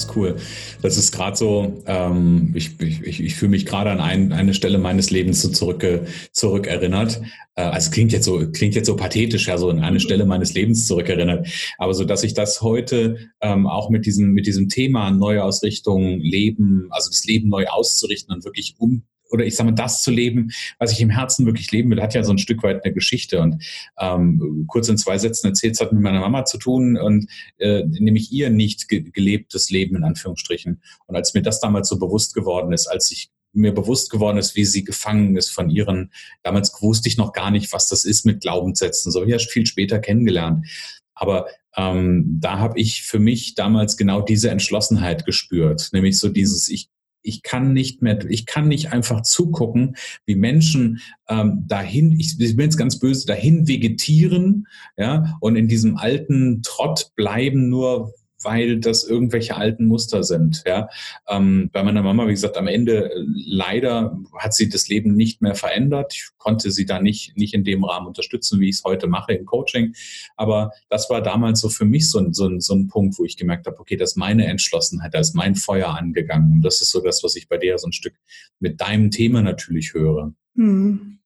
ist cool. Das ist gerade so, ähm, ich, ich, ich fühle mich gerade an ein, eine Stelle meines Lebens so zurück, zurückerinnert. Äh, also klingt jetzt so, klingt jetzt so pathetisch, ja, so an eine Stelle meines Lebens zurückerinnert. Aber so, dass ich das heute ähm, auch mit diesem, mit diesem Thema Neuausrichtung, Leben, also das Leben neu auszurichten und wirklich um oder ich sage mal, das zu leben, was ich im Herzen wirklich leben will, hat ja so ein Stück weit eine Geschichte. Und ähm, kurz in zwei Sätzen erzählt, es hat mit meiner Mama zu tun und äh, nämlich ihr nicht ge gelebtes Leben in Anführungsstrichen. Und als mir das damals so bewusst geworden ist, als ich mir bewusst geworden ist, wie sie gefangen ist von ihren, damals wusste ich noch gar nicht, was das ist mit Glaubenssätzen, so ja viel später kennengelernt. Aber ähm, da habe ich für mich damals genau diese Entschlossenheit gespürt, nämlich so dieses, ich ich kann nicht mehr, ich kann nicht einfach zugucken, wie Menschen ähm, dahin, ich, ich bin jetzt ganz böse, dahin vegetieren, ja, und in diesem alten Trott bleiben, nur weil das irgendwelche alten Muster sind. Ja. Ähm, bei meiner Mama, wie gesagt, am Ende äh, leider hat sie das Leben nicht mehr verändert. Ich konnte sie da nicht, nicht in dem Rahmen unterstützen, wie ich es heute mache im Coaching. Aber das war damals so für mich so, so, so ein Punkt, wo ich gemerkt habe, okay, das ist meine Entschlossenheit, da ist mein Feuer angegangen. Und das ist so das, was ich bei dir so ein Stück mit deinem Thema natürlich höre. Mhm.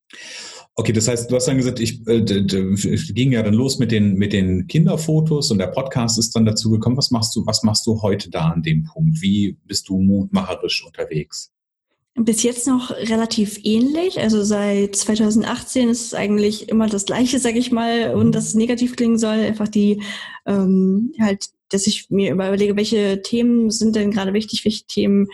Okay, das heißt, du hast dann gesagt, ich äh, ging ja dann los mit den, mit den Kinderfotos und der Podcast ist dann dazu gekommen. Was machst du, was machst du heute da an dem Punkt? Wie bist du mutmacherisch unterwegs? Bis jetzt noch relativ ähnlich. Also seit 2018 ist es eigentlich immer das Gleiche, sag ich mal, und mhm. das negativ klingen soll. Einfach die ähm, halt dass ich mir überlege, welche Themen sind denn gerade wichtig, welche Themen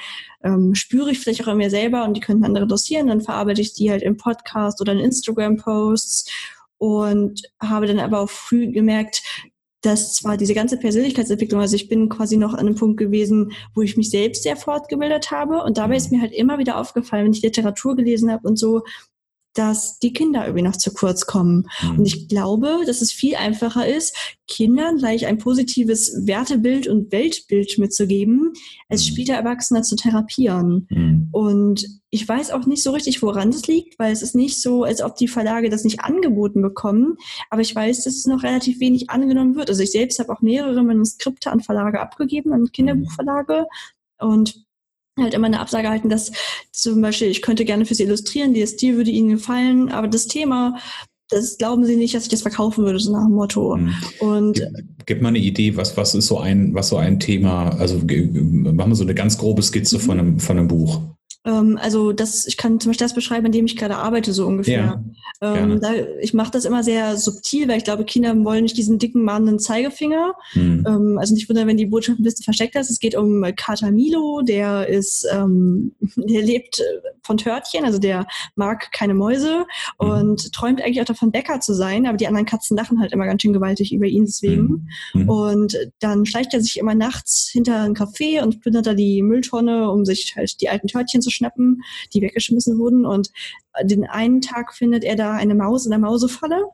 ähm, spüre ich vielleicht auch in mir selber und die könnten andere dossieren. Dann verarbeite ich die halt im Podcast oder in Instagram-Posts und habe dann aber auch früh gemerkt, dass zwar diese ganze Persönlichkeitsentwicklung, also ich bin quasi noch an einem Punkt gewesen, wo ich mich selbst sehr fortgebildet habe. Und dabei ist mir halt immer wieder aufgefallen, wenn ich Literatur gelesen habe und so, dass die Kinder irgendwie noch zu kurz kommen. Mhm. Und ich glaube, dass es viel einfacher ist, Kindern gleich ein positives Wertebild und Weltbild mitzugeben, als mhm. später Erwachsene zu therapieren. Mhm. Und ich weiß auch nicht so richtig, woran das liegt, weil es ist nicht so, als ob die Verlage das nicht angeboten bekommen. Aber ich weiß, dass es noch relativ wenig angenommen wird. Also ich selbst habe auch mehrere Manuskripte an Verlage abgegeben, an Kinderbuchverlage. Und halt immer eine Absage halten, dass zum Beispiel, ich könnte gerne für Sie illustrieren, der Stil würde Ihnen gefallen, aber das Thema, das glauben Sie nicht, dass ich das verkaufen würde, so nach dem Motto. Mhm. Und gib, gib mal eine Idee, was, was ist so ein, was so ein Thema, also machen wir so eine ganz grobe Skizze mhm. von einem, von einem Buch. Ähm, also das, ich kann zum Beispiel das beschreiben, an dem ich gerade arbeite, so ungefähr. Ja, ähm, da, ich mache das immer sehr subtil, weil ich glaube, Kinder wollen nicht diesen dicken, mahnenden Zeigefinger. Hm. Ähm, also nicht wundern, wenn die Botschaft ein bisschen versteckt ist. Es geht um Kater Milo, der ist, ähm, der lebt von Törtchen, also der mag keine Mäuse hm. und träumt eigentlich auch davon, Bäcker zu sein, aber die anderen Katzen lachen halt immer ganz schön gewaltig über ihn deswegen. Hm. hm. Und dann schleicht er sich immer nachts hinter ein Café und plündert da die Mülltonne, um sich halt die alten Törtchen zu schnappen, die weggeschmissen wurden. Und den einen Tag findet er da eine Maus in der Mausefalle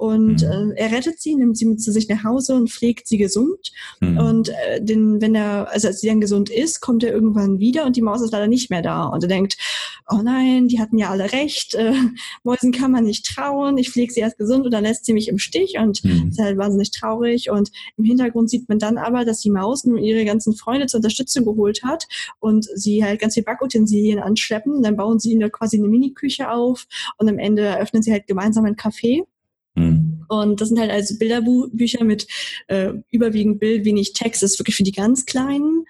und mhm. äh, er rettet sie, nimmt sie mit zu sich nach Hause und pflegt sie gesund. Mhm. Und äh, den, wenn er, also als sie dann gesund ist, kommt er irgendwann wieder und die Maus ist leider nicht mehr da. Und er denkt, oh nein, die hatten ja alle recht, äh, Mäusen kann man nicht trauen, ich pflege sie erst gesund und dann lässt sie mich im Stich und mhm. ist halt wahnsinnig traurig. Und im Hintergrund sieht man dann aber, dass die Maus nur ihre ganzen Freunde zur Unterstützung geholt hat und sie halt ganz viel Backutensilien anschleppen. Dann bauen sie ihnen quasi eine Mini-Küche auf und am Ende eröffnen sie halt gemeinsam ein Café. Mhm. Und das sind halt also Bilderbücher mit äh, überwiegend Bild, wenig Text. Das ist wirklich für die ganz Kleinen.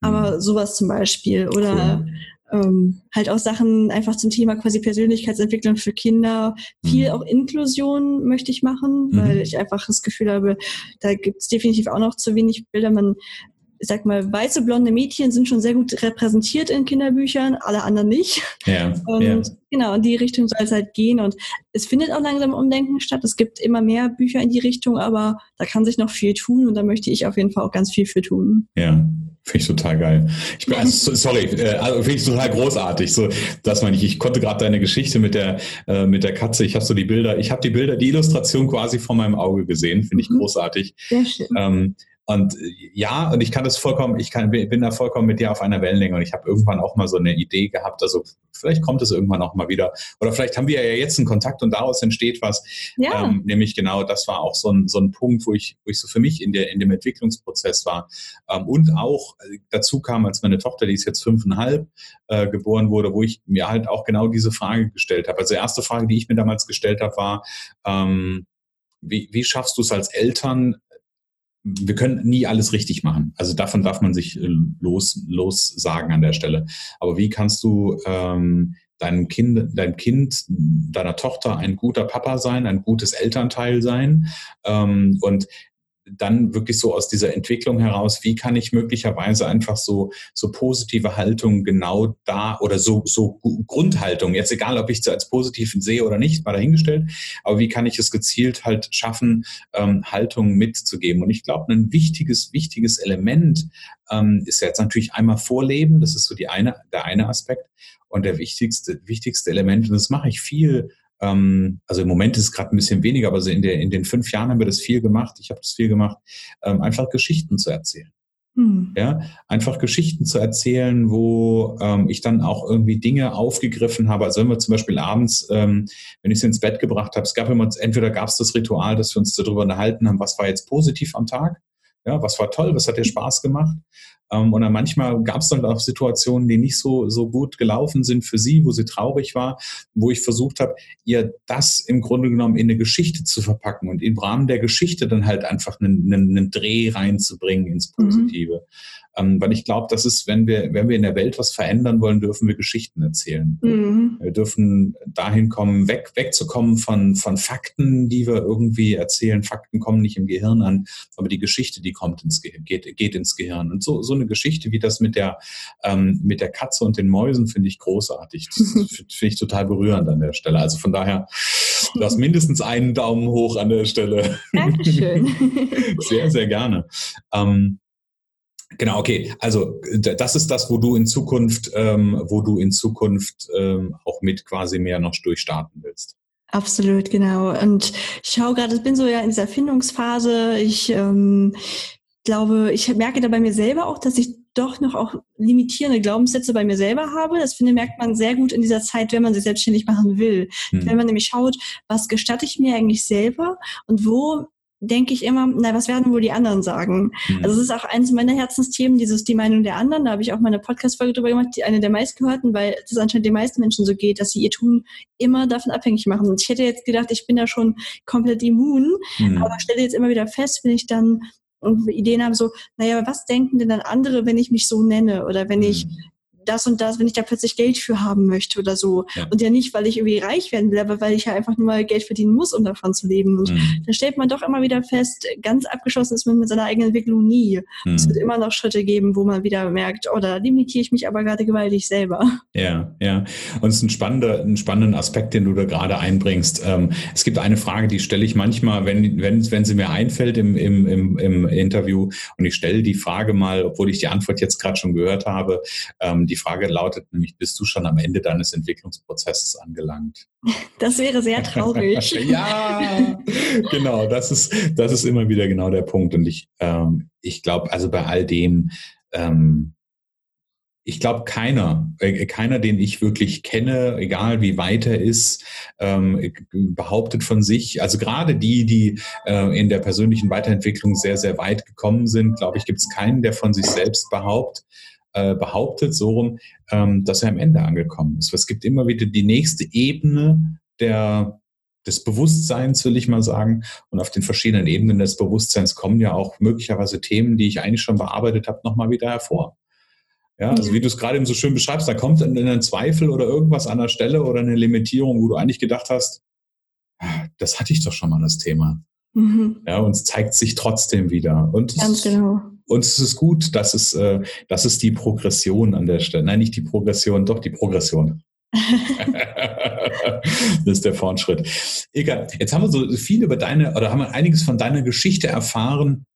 Aber mhm. sowas zum Beispiel. Oder cool. ähm, halt auch Sachen einfach zum Thema quasi Persönlichkeitsentwicklung für Kinder. Viel mhm. auch Inklusion möchte ich machen, mhm. weil ich einfach das Gefühl habe, da gibt es definitiv auch noch zu wenig Bilder. Man ich sag mal, weiße blonde Mädchen sind schon sehr gut repräsentiert in Kinderbüchern, alle anderen nicht. Ja, und ja. genau, in die Richtung soll es halt gehen. Und es findet auch langsam Umdenken statt. Es gibt immer mehr Bücher in die Richtung, aber da kann sich noch viel tun und da möchte ich auf jeden Fall auch ganz viel für tun. Ja. Finde ich total geil. Ich bin, also, sorry, äh, also finde ich total großartig. So, das meine ich. Ich konnte gerade deine Geschichte mit der äh, mit der Katze. Ich habe so die Bilder. Ich habe die Bilder, die Illustration quasi vor meinem Auge gesehen. Finde ich mhm. großartig. Sehr schön. Ähm, Und ja, und ich kann das vollkommen, ich kann, bin da vollkommen mit dir auf einer Wellenlänge und ich habe irgendwann auch mal so eine Idee gehabt, also vielleicht kommt es irgendwann auch mal wieder. Oder vielleicht haben wir ja jetzt einen Kontakt und daraus entsteht was. Ja. Ähm, nämlich genau, das war auch so ein, so ein Punkt, wo ich, wo ich so für mich in, der, in dem Entwicklungsprozess war. Ähm, und auch äh, dazu kam, als meine Tochter, die ist jetzt fünfeinhalb, äh, geboren wurde, wo ich mir halt auch genau diese Frage gestellt habe. Also die erste Frage, die ich mir damals gestellt habe, war, ähm, wie, wie schaffst du es als Eltern, wir können nie alles richtig machen. Also davon darf man sich äh, los, los sagen an der Stelle. Aber wie kannst du ähm, deinem Kind, dein Kind, deiner Tochter ein guter Papa sein, ein gutes Elternteil sein? Ähm, und dann wirklich so aus dieser Entwicklung heraus, wie kann ich möglicherweise einfach so, so positive Haltung genau da oder so, so Grundhaltung, jetzt egal, ob ich sie als positiv sehe oder nicht, mal dahingestellt, aber wie kann ich es gezielt halt schaffen, ähm, Haltung mitzugeben? Und ich glaube, ein wichtiges, wichtiges Element ähm, ist jetzt natürlich einmal Vorleben, das ist so die eine, der eine Aspekt. Und der wichtigste, wichtigste Element, und das mache ich viel ähm, also im Moment ist es gerade ein bisschen weniger, aber so in, der, in den fünf Jahren haben wir das viel gemacht. Ich habe das viel gemacht, ähm, einfach Geschichten zu erzählen. Hm. Ja, einfach Geschichten zu erzählen, wo ähm, ich dann auch irgendwie Dinge aufgegriffen habe. Also wenn wir zum Beispiel abends, ähm, wenn ich sie ins Bett gebracht habe, es gab immer, entweder gab es das Ritual, dass wir uns darüber unterhalten haben, was war jetzt positiv am Tag, ja, was war toll, was hat dir Spaß gemacht? Ähm, und dann manchmal gab es dann auch Situationen, die nicht so, so gut gelaufen sind für sie, wo sie traurig war, wo ich versucht habe, ihr das im Grunde genommen in eine Geschichte zu verpacken und im Rahmen der Geschichte dann halt einfach einen, einen, einen Dreh reinzubringen ins mhm. Positive. Mhm. Ähm, weil ich glaube, das ist, wenn wir, wenn wir in der Welt was verändern wollen, dürfen wir Geschichten erzählen. Mhm. Wir dürfen dahin kommen, weg, wegzukommen von, von Fakten, die wir irgendwie erzählen. Fakten kommen nicht im Gehirn an, aber die Geschichte, die kommt ins Gehirn, geht, geht ins Gehirn. Und so, so eine Geschichte wie das mit der, ähm, mit der Katze und den Mäusen finde ich großartig. Das finde ich total berührend an der Stelle. Also von daher, du hast mindestens einen Daumen hoch an der Stelle. Dankeschön. sehr, sehr gerne. Ähm, Genau, okay. Also das ist das, wo du in Zukunft, ähm, wo du in Zukunft ähm, auch mit quasi mehr noch durchstarten willst. Absolut, genau. Und ich schaue gerade, ich bin so ja in dieser Findungsphase. Ich ähm, glaube, ich merke da bei mir selber auch, dass ich doch noch auch limitierende Glaubenssätze bei mir selber habe. Das finde merkt man sehr gut in dieser Zeit, wenn man sich selbstständig machen will. Hm. Wenn man nämlich schaut, was gestatte ich mir eigentlich selber und wo denke ich immer, na, was werden wohl die anderen sagen? Mhm. Also es ist auch eines meiner Herzensthemen, dieses die Meinung der anderen. Da habe ich auch mal eine Podcast-Folge drüber gemacht, die eine der meistgehörten, weil es anscheinend den meisten Menschen so geht, dass sie ihr Tun immer davon abhängig machen. Und ich hätte jetzt gedacht, ich bin da schon komplett immun, mhm. aber stelle jetzt immer wieder fest, wenn ich dann Ideen habe, so, naja, was denken denn dann andere, wenn ich mich so nenne? Oder wenn ich mhm das und das, wenn ich da plötzlich Geld für haben möchte oder so. Ja. Und ja nicht, weil ich irgendwie reich werden will, aber weil ich ja einfach nur mal Geld verdienen muss, um davon zu leben. Und mhm. da stellt man doch immer wieder fest, ganz abgeschlossen ist man mit seiner eigenen Entwicklung nie. Mhm. Es wird immer noch Schritte geben, wo man wieder merkt, oh, da limitiere ich mich aber gerade gewaltig selber. Ja, ja. Und es ist ein spannender, ein spannender Aspekt, den du da gerade einbringst. Ähm, es gibt eine Frage, die stelle ich manchmal, wenn, wenn, wenn sie mir einfällt im, im, im, im Interview und ich stelle die Frage mal, obwohl ich die Antwort jetzt gerade schon gehört habe, ähm, die Frage lautet nämlich, bist du schon am Ende deines Entwicklungsprozesses angelangt? Das wäre sehr traurig. ja, genau, das ist, das ist immer wieder genau der Punkt. Und ich, ähm, ich glaube, also bei all dem, ähm, ich glaube, keiner, äh, keiner, den ich wirklich kenne, egal wie weit er ist, ähm, behauptet von sich, also gerade die, die äh, in der persönlichen Weiterentwicklung sehr, sehr weit gekommen sind, glaube ich, gibt es keinen, der von sich selbst behauptet, äh, behauptet, so rum, ähm, dass er am Ende angekommen ist. Es gibt immer wieder die nächste Ebene der, des Bewusstseins, will ich mal sagen. Und auf den verschiedenen Ebenen des Bewusstseins kommen ja auch möglicherweise Themen, die ich eigentlich schon bearbeitet habe, nochmal wieder hervor. Ja, also wie du es gerade eben so schön beschreibst, da kommt dann ein Zweifel oder irgendwas an der Stelle oder eine Limitierung, wo du eigentlich gedacht hast, das hatte ich doch schon mal das Thema. Mhm. Ja, und es zeigt sich trotzdem wieder. Und Ganz genau. Und es ist gut, dass es, äh, das ist die Progression an der Stelle. Nein, nicht die Progression, doch die Progression. das ist der Fortschritt. Egal. Jetzt haben wir so viel über deine, oder haben wir einiges von deiner Geschichte erfahren.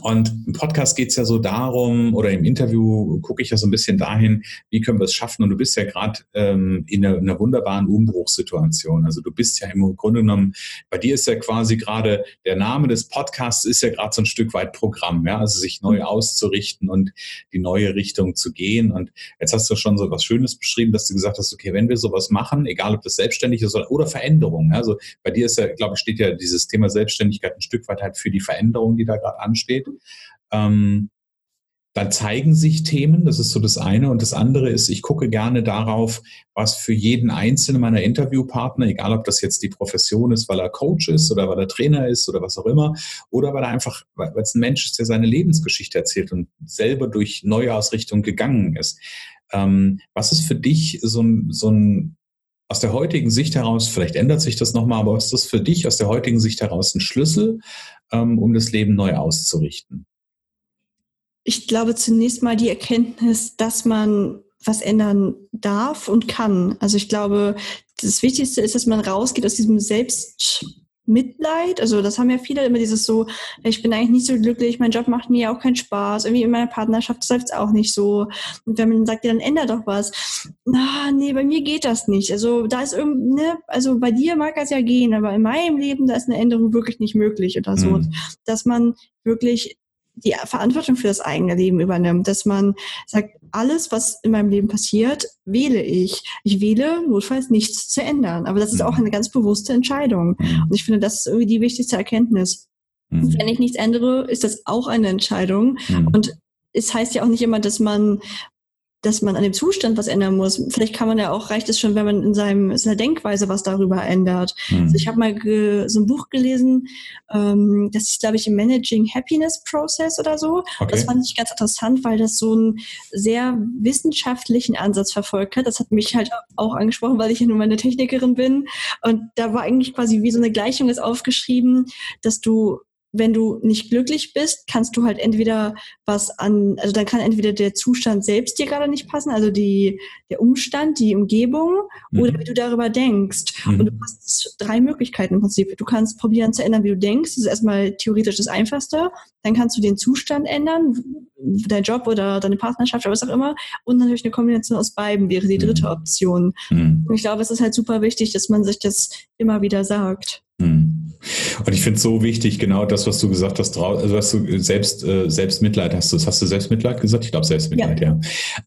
Und im Podcast geht es ja so darum, oder im Interview gucke ich ja so ein bisschen dahin, wie können wir es schaffen? Und du bist ja gerade ähm, in, einer, in, einer, wunderbaren Umbruchssituation. Also du bist ja im Grunde genommen, bei dir ist ja quasi gerade, der Name des Podcasts ist ja gerade so ein Stück weit Programm, ja, also sich neu auszurichten und die neue Richtung zu gehen. Und jetzt hast du schon so was Schönes beschrieben, dass du gesagt hast, okay, wenn wir sowas machen, egal ob das selbstständig ist oder, oder Veränderung, also bei dir ist ja, glaube ich, steht ja dieses Thema Selbstständigkeit ein Stück weit halt für die Veränderung, die da gerade ansteht. Ähm, dann zeigen sich Themen, das ist so das eine. Und das andere ist, ich gucke gerne darauf, was für jeden einzelnen meiner Interviewpartner, egal ob das jetzt die Profession ist, weil er Coach ist oder weil er Trainer ist oder was auch immer, oder weil er einfach, weil es ein Mensch ist, der seine Lebensgeschichte erzählt und selber durch Neuausrichtung gegangen ist. Ähm, was ist für dich so ein, so ein aus der heutigen Sicht heraus, vielleicht ändert sich das nochmal, aber ist das für dich aus der heutigen Sicht heraus ein Schlüssel, ähm, um das Leben neu auszurichten? Ich glaube zunächst mal die Erkenntnis, dass man was ändern darf und kann. Also ich glaube, das Wichtigste ist, dass man rausgeht aus diesem Selbst Mitleid. Also das haben ja viele immer dieses so, ich bin eigentlich nicht so glücklich, mein Job macht mir auch keinen Spaß, irgendwie in meiner Partnerschaft läuft es auch nicht so. Und wenn man sagt, ja, dann ändert doch was. Na, nee, bei mir geht das nicht. Also da ist irgendwie, ne, also bei dir mag das ja gehen, aber in meinem Leben, da ist eine Änderung wirklich nicht möglich oder so. Mhm. Dass man wirklich die Verantwortung für das eigene Leben übernimmt, dass man sagt, alles, was in meinem Leben passiert, wähle ich. Ich wähle notfalls nichts zu ändern. Aber das ist auch mhm. eine ganz bewusste Entscheidung. Mhm. Und ich finde, das ist irgendwie die wichtigste Erkenntnis. Mhm. Wenn ich nichts ändere, ist das auch eine Entscheidung. Mhm. Und es heißt ja auch nicht immer, dass man dass man an dem Zustand was ändern muss. Vielleicht kann man ja auch, reicht es schon, wenn man in seinem, seiner Denkweise was darüber ändert. Mhm. Also ich habe mal so ein Buch gelesen, ähm, das ist, glaube ich, im Managing Happiness Process oder so. Okay. Das fand ich ganz interessant, weil das so einen sehr wissenschaftlichen Ansatz verfolgt hat. Das hat mich halt auch angesprochen, weil ich ja nun mal eine Technikerin bin. Und da war eigentlich quasi wie so eine Gleichung ist aufgeschrieben, dass du wenn du nicht glücklich bist, kannst du halt entweder was an, also dann kann entweder der Zustand selbst dir gerade nicht passen, also die, der Umstand, die Umgebung, mhm. oder wie du darüber denkst. Mhm. Und du hast drei Möglichkeiten im Prinzip. Du kannst probieren zu ändern, wie du denkst. Das ist erstmal theoretisch das Einfachste. Dann kannst du den Zustand ändern, dein Job oder deine Partnerschaft oder was auch immer. Und natürlich eine Kombination aus beiden wäre die dritte mhm. Option. Mhm. Und ich glaube, es ist halt super wichtig, dass man sich das immer wieder sagt. Mhm. Und ich finde es so wichtig, genau das, was du gesagt hast, also was du selbst, äh, Selbstmitleid hast du, hast du Selbstmitleid gesagt? Ich glaube Selbstmitleid, ja.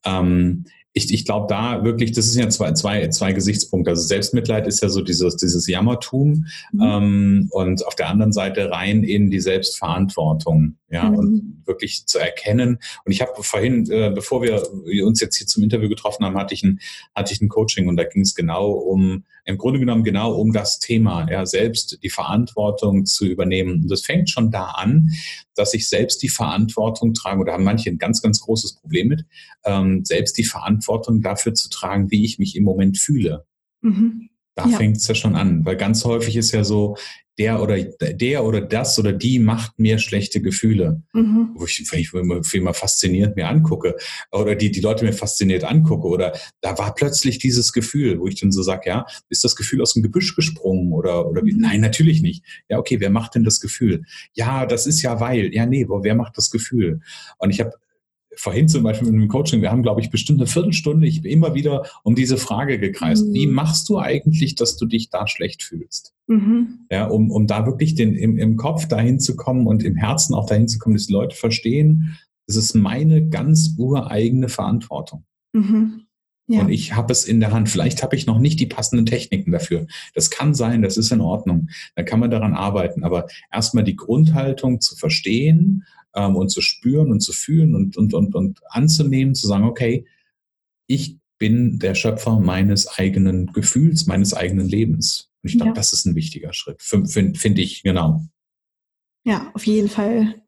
ja. Ähm, ich, ich glaube da wirklich, das sind ja zwei, zwei, zwei Gesichtspunkte. Also Selbstmitleid ist ja so dieses, dieses Jammertum mhm. ähm, und auf der anderen Seite rein in die Selbstverantwortung ja, mhm. und wirklich zu erkennen. Und ich habe vorhin, äh, bevor wir uns jetzt hier zum Interview getroffen haben, hatte ich ein, hatte ich ein Coaching und da ging es genau um, im Grunde genommen genau um das Thema, ja, selbst die Verantwortung zu übernehmen. Und das fängt schon da an, dass ich selbst die Verantwortung trage, oder haben manche ein ganz, ganz großes Problem mit, ähm, selbst die Verantwortung dafür zu tragen, wie ich mich im Moment fühle. Mhm. Da ja. fängt es ja schon an, weil ganz häufig ist ja so, der oder der oder das oder die macht mir schlechte Gefühle, mhm. wo ich, wenn ich immer, immer fasziniert mir angucke oder die die Leute mir fasziniert angucke oder da war plötzlich dieses Gefühl, wo ich dann so sage, ja, ist das Gefühl aus dem Gebüsch gesprungen oder oder wie? Mhm. Nein, natürlich nicht. Ja, okay, wer macht denn das Gefühl? Ja, das ist ja weil. Ja, nee, wer macht das Gefühl? Und ich habe vorhin zum Beispiel mit einem Coaching, wir haben, glaube ich, bestimmt eine Viertelstunde ich bin immer wieder um diese Frage gekreist. Mhm. Wie machst du eigentlich, dass du dich da schlecht fühlst? Mhm. Ja, um, um da wirklich den, im, im Kopf dahin zu kommen und im Herzen auch dahin zu kommen, dass die Leute verstehen, es ist meine ganz ureigene Verantwortung. Mhm. Ja. Und ich habe es in der Hand. Vielleicht habe ich noch nicht die passenden Techniken dafür. Das kann sein, das ist in Ordnung. Da kann man daran arbeiten. Aber erstmal die Grundhaltung zu verstehen ähm, und zu spüren und zu fühlen und, und, und, und anzunehmen, zu sagen, okay, ich bin der Schöpfer meines eigenen Gefühls, meines eigenen Lebens. Und ich glaube, ja. das ist ein wichtiger Schritt, finde find ich, genau. Ja, auf jeden Fall.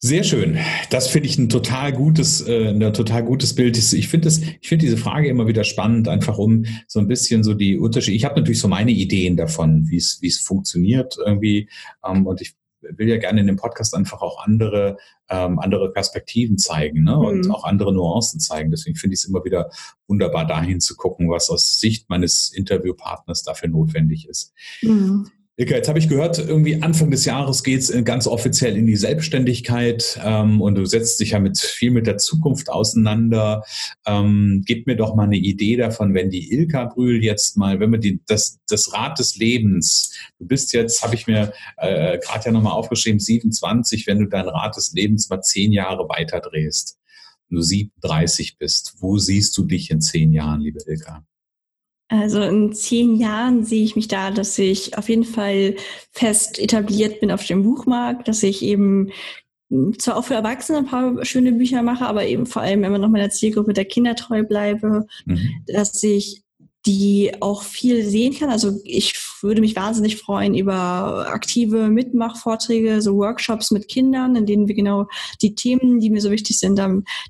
Sehr schön. Das finde ich ein total gutes, äh, ein total gutes Bild. Ich finde das, ich finde diese Frage immer wieder spannend, einfach um so ein bisschen so die Unterschiede. Ich habe natürlich so meine Ideen davon, wie es, wie es funktioniert irgendwie. Ähm, und ich will ja gerne in dem Podcast einfach auch andere, ähm, andere Perspektiven zeigen ne? und mhm. auch andere Nuancen zeigen. Deswegen finde ich es immer wieder wunderbar, dahin zu gucken, was aus Sicht meines Interviewpartners dafür notwendig ist. Mhm. Ilka, jetzt habe ich gehört, irgendwie Anfang des Jahres geht es ganz offiziell in die Selbstständigkeit ähm, und du setzt dich ja mit viel mit der Zukunft auseinander. Ähm, gib mir doch mal eine Idee davon, wenn die Ilka Brühl jetzt mal, wenn wir die, das, das Rad des Lebens, du bist jetzt, habe ich mir äh, gerade ja nochmal aufgeschrieben, 27, wenn du dein Rad des Lebens mal zehn Jahre weiterdrehst, du 37 bist, wo siehst du dich in zehn Jahren, liebe Ilka? Also in zehn Jahren sehe ich mich da, dass ich auf jeden Fall fest etabliert bin auf dem Buchmarkt, dass ich eben hm, zwar auch für Erwachsene ein paar schöne Bücher mache, aber eben vor allem immer noch meiner Zielgruppe der Kinder treu bleibe, mhm. dass ich die auch viel sehen kann. Also ich würde mich wahnsinnig freuen über aktive Mitmachvorträge, so Workshops mit Kindern, in denen wir genau die Themen, die mir so wichtig sind,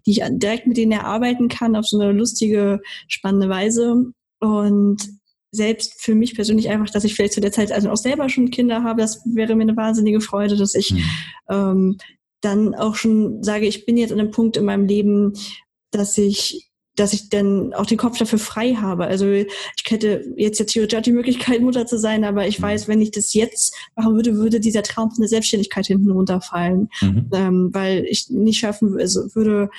die ich direkt mit denen erarbeiten kann auf so eine lustige, spannende Weise. Und selbst für mich persönlich einfach, dass ich vielleicht zu der Zeit also auch selber schon Kinder habe, das wäre mir eine wahnsinnige Freude, dass ich mhm. ähm, dann auch schon sage, ich bin jetzt an einem Punkt in meinem Leben, dass ich dass ich dann auch den Kopf dafür frei habe. Also ich hätte jetzt ja theoretisch die Möglichkeit, Mutter zu sein, aber ich mhm. weiß, wenn ich das jetzt machen würde, würde dieser Traum von der Selbstständigkeit hinten runterfallen, mhm. ähm, weil ich nicht schaffen also würde,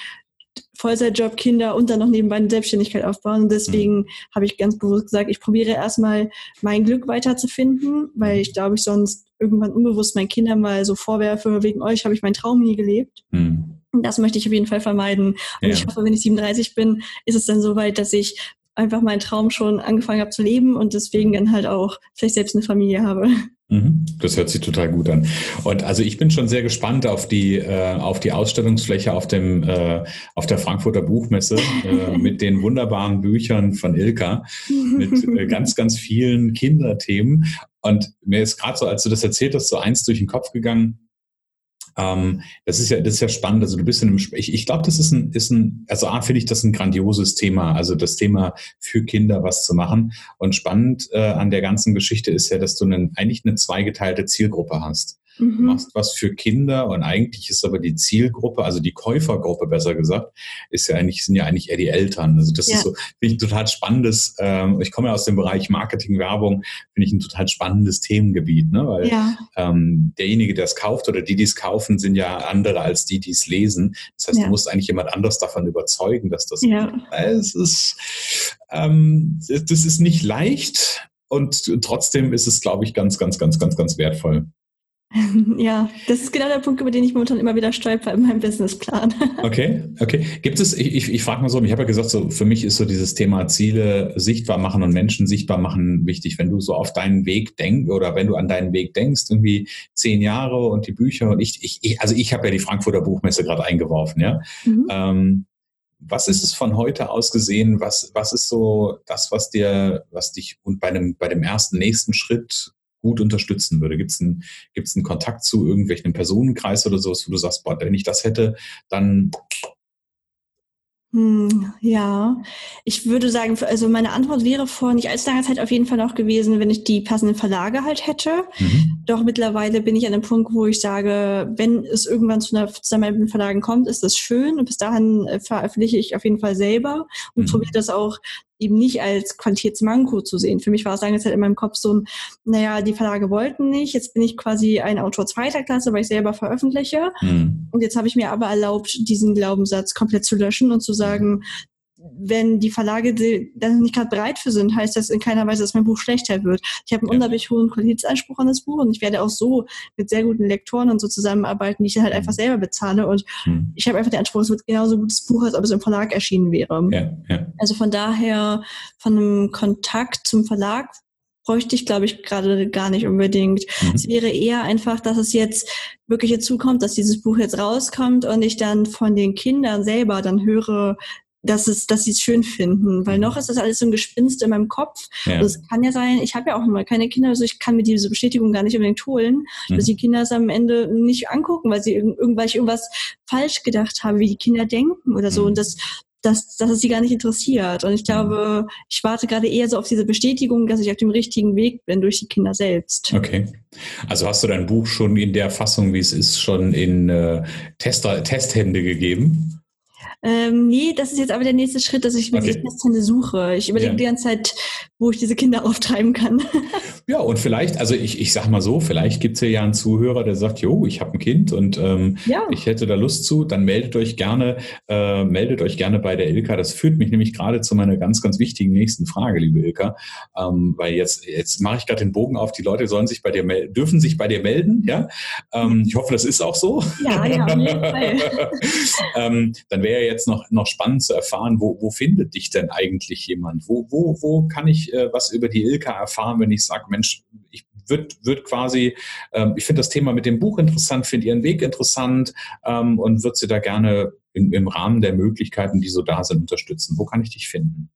Vollzeitjob, Kinder und dann noch nebenbei eine Selbstständigkeit aufbauen. Und deswegen mhm. habe ich ganz bewusst gesagt, ich probiere erstmal mein Glück weiterzufinden, weil ich glaube, ich sonst irgendwann unbewusst meinen Kindern mal so vorwerfe, wegen euch habe ich meinen Traum nie gelebt. Mhm. Das möchte ich auf jeden Fall vermeiden. Und ja. ich hoffe, wenn ich 37 bin, ist es dann so weit, dass ich einfach meinen Traum schon angefangen habe zu leben und deswegen dann halt auch vielleicht selbst eine Familie habe. Mhm. Das hört sich total gut an. Und also ich bin schon sehr gespannt auf die äh, auf die Ausstellungsfläche auf dem äh, auf der Frankfurter Buchmesse äh, mit den wunderbaren Büchern von Ilka mit äh, ganz ganz vielen Kinderthemen. Und mir ist gerade so, als du das erzählt hast, so eins durch den Kopf gegangen ähm, das ist ja, das ist ja spannend. Also du bist in einem, ich, ich glaube, das ist ein, ist ein, also A, finde ich das ein grandioses Thema. Also das Thema für Kinder was zu machen. Und spannend äh, an der ganzen Geschichte ist ja, dass du einen, eigentlich eine zweigeteilte Zielgruppe hast. Mhm. Du machst was für Kinder und eigentlich ist aber die Zielgruppe, also die Käufergruppe besser gesagt, ist ja eigentlich, sind ja eigentlich eher die Eltern. Also das ja. ist so, finde ich ein total spannendes, ähm, ich komme ja aus dem Bereich Marketing, Werbung, finde ich ein total spannendes Themengebiit, ne? Weil ja. ähm, derjenige, der es kauft oder die, die es kaufen, sind ja andere als die, die es lesen. Das heißt, ja. du musst eigentlich jemand anders davon überzeugen, dass das ja. es ist, ähm, das ist nicht leicht. Und trotzdem ist es, glaube ich, ganz, ganz, ganz, ganz, ganz wertvoll. Ja, das ist genau der Punkt, über den ich momentan immer wieder stolper in meinem Businessplan. Okay, okay. Gibt es, ich, ich, ich frage mal so, ich habe ja gesagt, so für mich ist so dieses Thema Ziele sichtbar machen und Menschen sichtbar machen wichtig. Wenn du so auf deinen Weg denkst oder wenn du an deinen Weg denkst, irgendwie zehn Jahre und die Bücher und ich, ich also ich habe ja die Frankfurter Buchmesse gerade eingeworfen, ja. Mhm. Ähm, was ist es von heute aus gesehen? Was, was ist so das, was dir, was dich und bei einem, bei dem ersten nächsten Schritt gut unterstützen würde? Gibt es einen, gibt's einen Kontakt zu irgendwelchen Personenkreis oder sowas, wo du sagst, boah, wenn ich das hätte, dann hm, ja, ich würde sagen, also meine Antwort wäre vor nicht allzu langer Zeit auf jeden Fall noch gewesen, wenn ich die passenden Verlage halt hätte. Mhm. Doch mittlerweile bin ich an einem Punkt, wo ich sage, wenn es irgendwann zu einer Zusammenarbeit mit Verlagen kommt, ist das schön und bis dahin äh, veröffentliche ich auf jeden Fall selber und mhm. probiere das auch eben nicht als Qualitätsmanko zu sehen. Für mich war es lange Zeit in meinem Kopf so ein, naja, die Verlage wollten nicht, jetzt bin ich quasi ein Autor zweiter Klasse, weil ich selber veröffentliche. Mhm. Und jetzt habe ich mir aber erlaubt, diesen Glaubenssatz komplett zu löschen und zu sagen, wenn die Verlage dann nicht gerade bereit für sind, heißt das in keiner Weise, dass mein Buch schlechter wird. Ich habe einen ja. unglaublich hohen Qualitätsanspruch an das Buch und ich werde auch so mit sehr guten Lektoren und so zusammenarbeiten, die ich dann halt einfach mhm. selber bezahle. Und hm. ich habe einfach den Anspruch, es wird genauso gutes Buch, als ob es im Verlag erschienen wäre. Ja, ja. Also von daher, von einem Kontakt zum Verlag bräuchte ich, glaube ich, gerade gar nicht unbedingt. Mhm. Es wäre eher einfach, dass es jetzt wirklich dazu kommt, dass dieses Buch jetzt rauskommt und ich dann von den Kindern selber dann höre, dass es, dass sie es schön finden, weil noch ist das alles so ein Gespinst in meinem Kopf. Ja. Das kann ja sein, ich habe ja auch mal keine Kinder, also ich kann mir diese Bestätigung gar nicht unbedingt holen, mhm. dass die Kinder es am Ende nicht angucken, weil sie irg weil ich irgendwas falsch gedacht habe, wie die Kinder denken oder so. Mhm. Und das, dass, dass es sie gar nicht interessiert. Und ich mhm. glaube, ich warte gerade eher so auf diese Bestätigung, dass ich auf dem richtigen Weg bin durch die Kinder selbst. Okay. Also hast du dein Buch schon in der Fassung, wie es ist, schon in äh, Tester, Testhände gegeben? Ähm, nee, das ist jetzt aber der nächste Schritt, dass ich mir okay. diese suche. Ich überlege ja. die ganze Zeit, wo ich diese Kinder auftreiben kann. ja, und vielleicht, also ich, ich sag mal so, vielleicht gibt es ja einen Zuhörer, der sagt, jo, ich habe ein Kind und ähm, ja. ich hätte da Lust zu, dann meldet euch gerne, äh, meldet euch gerne bei der Ilka. Das führt mich nämlich gerade zu meiner ganz, ganz wichtigen nächsten Frage, liebe Ilka. Ähm, weil jetzt, jetzt mache ich gerade den Bogen auf, die Leute sollen sich bei dir melden, dürfen sich bei dir melden, ja. Ähm, ich hoffe, das ist auch so. Ja, ja, auf jeden Fall. ähm, dann wäre ja jetzt noch, noch spannend zu erfahren, wo, wo findet dich denn eigentlich jemand? Wo, wo, wo kann ich äh, was über die Ilka erfahren, wenn ich sage, Mensch, ich wird, wird quasi, ähm, ich finde das Thema mit dem Buch interessant, finde ihren Weg interessant ähm, und würde sie da gerne in, im Rahmen der Möglichkeiten, die so da sind, unterstützen. Wo kann ich dich finden?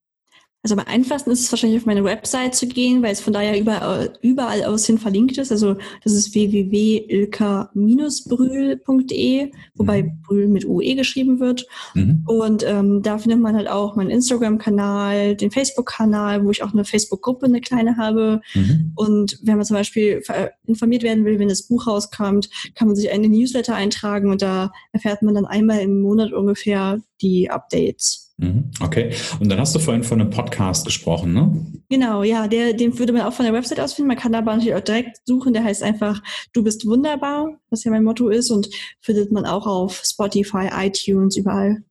Also am einfachsten ist es wahrscheinlich auf meine Website zu gehen, weil es von daher überall, überall aus hin verlinkt ist. Also das ist www.ilka-brühl.de, wobei mhm. Brühl mit UE geschrieben wird. Mhm. Und ähm, da findet man halt auch meinen Instagram-Kanal, den Facebook-Kanal, wo ich auch eine Facebook-Gruppe, eine kleine habe. Mhm. Und wenn man zum Beispiel informiert werden will, wenn das Buch rauskommt, kann man sich eine Newsletter eintragen und da erfährt man dann einmal im Monat ungefähr die Updates. Mhm, okay. Und dann hast du vorhin von einem Podcast gesprochen, ne? Genau, ja, der, den würde man auch von der Website aus finden. Man kann aber natürlich auch direkt suchen. Der heißt einfach Du bist wunderbar, was ja mein Motto ist und findet man auch auf Spotify, iTunes, überall.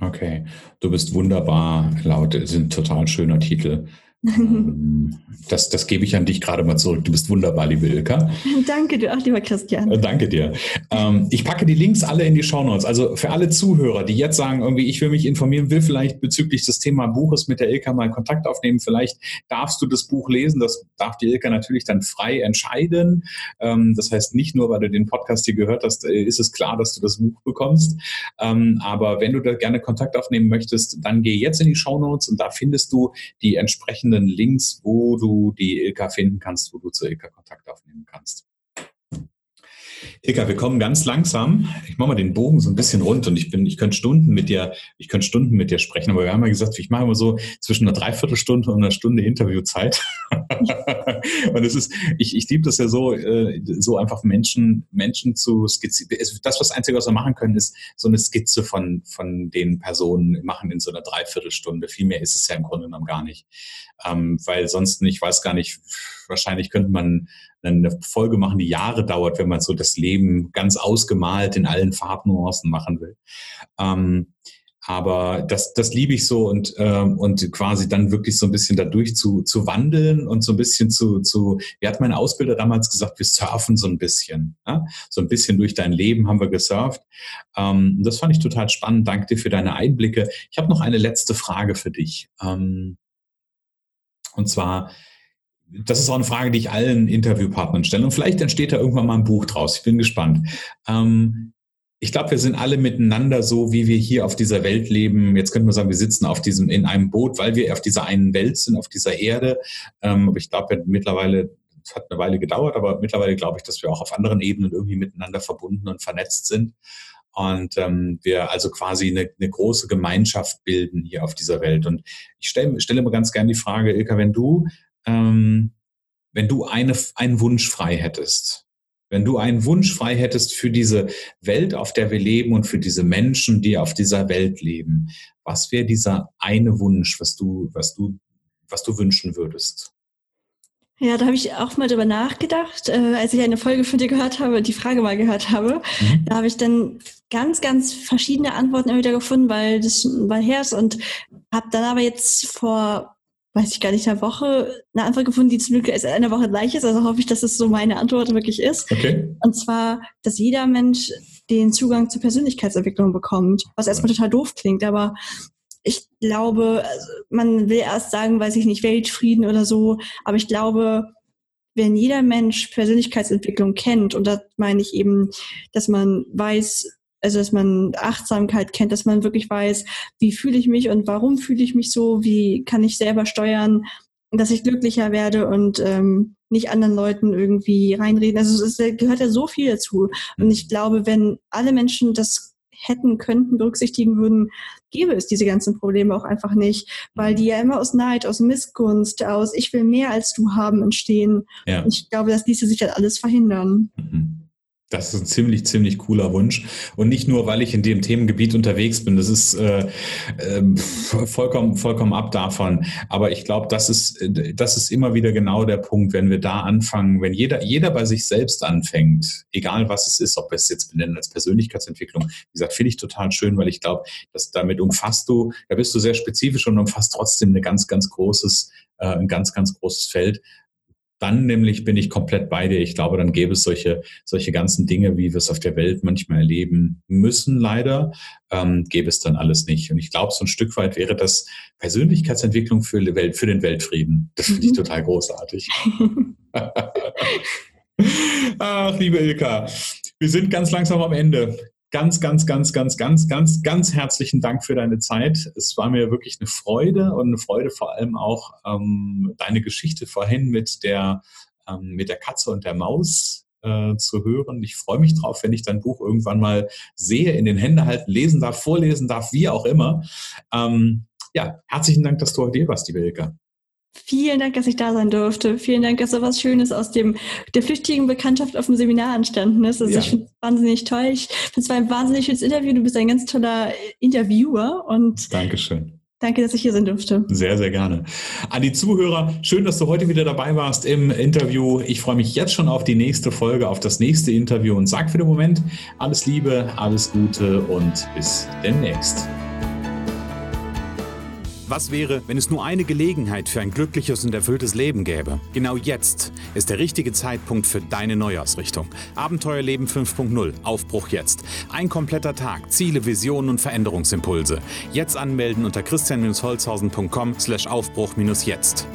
Okay. Du bist wunderbar, laut, ist ein total schöner Titel. Ähm, das, das gebe ich an dich gerade mal zurück. Du bist wunderbar, liebe Ilka. Danke, du auch, lieber Christian. Äh, danke dir. Ähm, ich packe die Links alle in die Shownotes. Also für alle Zuhörer, die jetzt sagen, irgendwie, ich will mich informieren, will vielleicht bezüglich des Thema Buches mit der Ilka mal Kontakt aufnehmen. Vielleicht darfst du das Buch lesen. Das darf die Ilka natürlich dann frei entscheiden. Ähm, das heißt, nicht nur, weil du den Podcast hier gehört hast, äh, ist es klar, dass du das Buch bekommst. Ähm, aber wenn du da gerne Kontakt aufnehmen möchtest, dann geh jetzt in die Shownotes und da findest du die entsprechenden entsprechenden Links, wo du die Ilka finden kannst, wo du zur Ilka Kontakt aufnehmen kannst. Ilka, wir kommen ganz langsam. Ich mache mal den Bogen so ein bisschen rund und ich bin, ich könnte Stunden mit dir, ich könnte Stunden mit dir sprechen, aber wir haben ja gesagt, ich mache immer so zwischen einer Dreiviertelstunde und einer Stunde Interviewzeit. und es ist, ich, ich liebe das ja so, äh, so einfach Menschen, Menschen zu skizzieren. Das, was Einzige, was wir machen können, ist so eine Skizze von, von den Personen machen in so einer Dreiviertelstunde. Viel mehr ist es ja im Grunde genommen gar nicht. Ähm, weil sonst, ich weiß gar nicht, wahrscheinlich könnte man eine Folge machen, die Jahre dauert, wenn man so das Leben ganz ausgemalt in allen Farbnuancen machen will. Ähm, aber das, das liebe ich so und, ähm, und quasi dann wirklich so ein bisschen dadurch zu, zu wandeln und so ein bisschen zu, zu, wie hat mein Ausbilder damals gesagt, wir surfen so ein bisschen. Ja? So ein bisschen durch dein Leben haben wir gesurft. Ähm, das fand ich total spannend. Danke dir für deine Einblicke. Ich habe noch eine letzte Frage für dich. Ähm, und zwar, das ist auch eine Frage, die ich allen Interviewpartnern stelle. Und vielleicht entsteht da irgendwann mal ein Buch draus. Ich bin gespannt. Ähm, ich glaube, wir sind alle miteinander so, wie wir hier auf dieser Welt leben. Jetzt könnte man sagen, wir sitzen auf diesem, in einem Boot, weil wir auf dieser einen Welt sind, auf dieser Erde. Ähm, aber ich glaube, mittlerweile, es hat eine Weile gedauert, aber mittlerweile glaube ich, dass wir auch auf anderen Ebenen irgendwie miteinander verbunden und vernetzt sind. Und ähm, wir also quasi eine, eine große Gemeinschaft bilden hier auf dieser Welt. Und ich stelle stelle mir ganz gern die Frage, Ilka, wenn du ähm, wenn du eine, einen Wunsch frei hättest, wenn du einen Wunsch frei hättest für diese Welt, auf der wir leben und für diese Menschen, die auf dieser Welt leben, was wäre dieser eine Wunsch, was du, was du, was du wünschen würdest? Ja, da habe ich auch mal drüber nachgedacht, äh, als ich eine Folge von dir gehört habe, die Frage mal gehört habe. Mhm. Da habe ich dann ganz, ganz verschiedene Antworten immer wieder gefunden, weil das weil her ist und habe dann aber jetzt vor weiß ich gar nicht, einer Woche eine Antwort gefunden, die zum Glück erst eine Woche gleich ist. Also hoffe ich, dass es so meine Antwort wirklich ist. Okay. Und zwar, dass jeder Mensch den Zugang zur Persönlichkeitsentwicklung bekommt, was erstmal total doof klingt, aber ich glaube, also man will erst sagen, weiß ich nicht, Weltfrieden oder so, aber ich glaube, wenn jeder Mensch Persönlichkeitsentwicklung kennt, und da meine ich eben, dass man weiß, also dass man Achtsamkeit kennt, dass man wirklich weiß, wie fühle ich mich und warum fühle ich mich so, wie kann ich selber steuern, dass ich glücklicher werde und ähm, nicht anderen Leuten irgendwie reinreden. Also es gehört ja so viel dazu. Und ich glaube, wenn alle Menschen das hätten, könnten, berücksichtigen würden, gäbe es diese ganzen Probleme auch einfach nicht, weil die ja immer aus Neid, aus Missgunst, aus ich will mehr als du haben entstehen. Ja. Ich glaube, das ließe sich halt alles verhindern. Mhm Das ist ein ziemlich, ziemlich cooler Wunsch. Und nicht nur, weil ich in dem Themengebiet unterwegs bin. Das ist äh, äh, vollkommen, vollkommen ab davon. Aber ich glaube, das ist, das ist immer wieder genau der Punkt, wenn wir da anfangen, wenn jeder, jeder bei sich selbst anfängt, egal was es ist, ob wir es jetzt benennen als Persönlichkeitsentwicklung. Wie gesagt, finde ich total schön, weil ich glaube, dass damit umfasst du, da bist du sehr spezifisch und umfasst trotzdem eine ganz, ganz großes, äh, ein ganz, ganz großes Feld dann nämlich bin ich komplett bei dir. Ich glaube, dann gäbe es solche, solche ganzen Dinge, wie wir es auf der Welt manchmal erleben müssen, leider, ähm, gäbe es dann alles nicht. Und ich glaube, so ein Stück weit wäre das Persönlichkeitsentwicklung für, die Welt, für den Weltfrieden. Das finde ich mhm. total großartig. Ach, liebe Ilka, wir sind ganz langsam am Ende ganz, ganz, ganz, ganz, ganz, ganz, ganz herzlichen Dank für deine Zeit. Es war mir wirklich eine Freude und eine Freude vor allem auch ähm, deine Geschichte vorhin mit der, ähm, mit der Katze und der Maus äh, zu hören. Ich freue mich drauf, wenn ich dein Buch irgendwann mal sehe, in den Händen halten, lesen darf, vorlesen darf, wie auch immer. Ähm, ja, herzlichen Dank, dass du heute hier warst, liebe Ilka. Vielen Dank, dass ich da sein durfte. Vielen Dank, dass so was Schönes aus dem, der flüchtigen Bekanntschaft auf dem Seminar entstanden ist. Also ja. ich finde wahnsinnig toll. Ich finde es war ein wahnsinnig schönes Interview. Du bist ein ganz toller Interviewer und Dankeschön. Danke, dass ich hier sein durfte. Sehr, sehr gerne. An die Zuhörer, schön, dass du heute wieder dabei warst im Interview. Ich freue mich jetzt schon auf die nächste Folge, auf das nächste Interview und sag für den Moment alles Liebe, alles Gute und bis demnächst. Was wäre, wenn es nur eine Gelegenheit für ein glückliches und erfülltes Leben gäbe? Genau jetzt ist der richtige Zeitpunkt für deine Neuausrichtung. Abenteuerleben 5.0, Aufbruch jetzt. Ein kompletter Tag, Ziele, Visionen und Veränderungsimpulse. Jetzt anmelden unter christian-holzhausen.com slash Aufbruch-jetzt.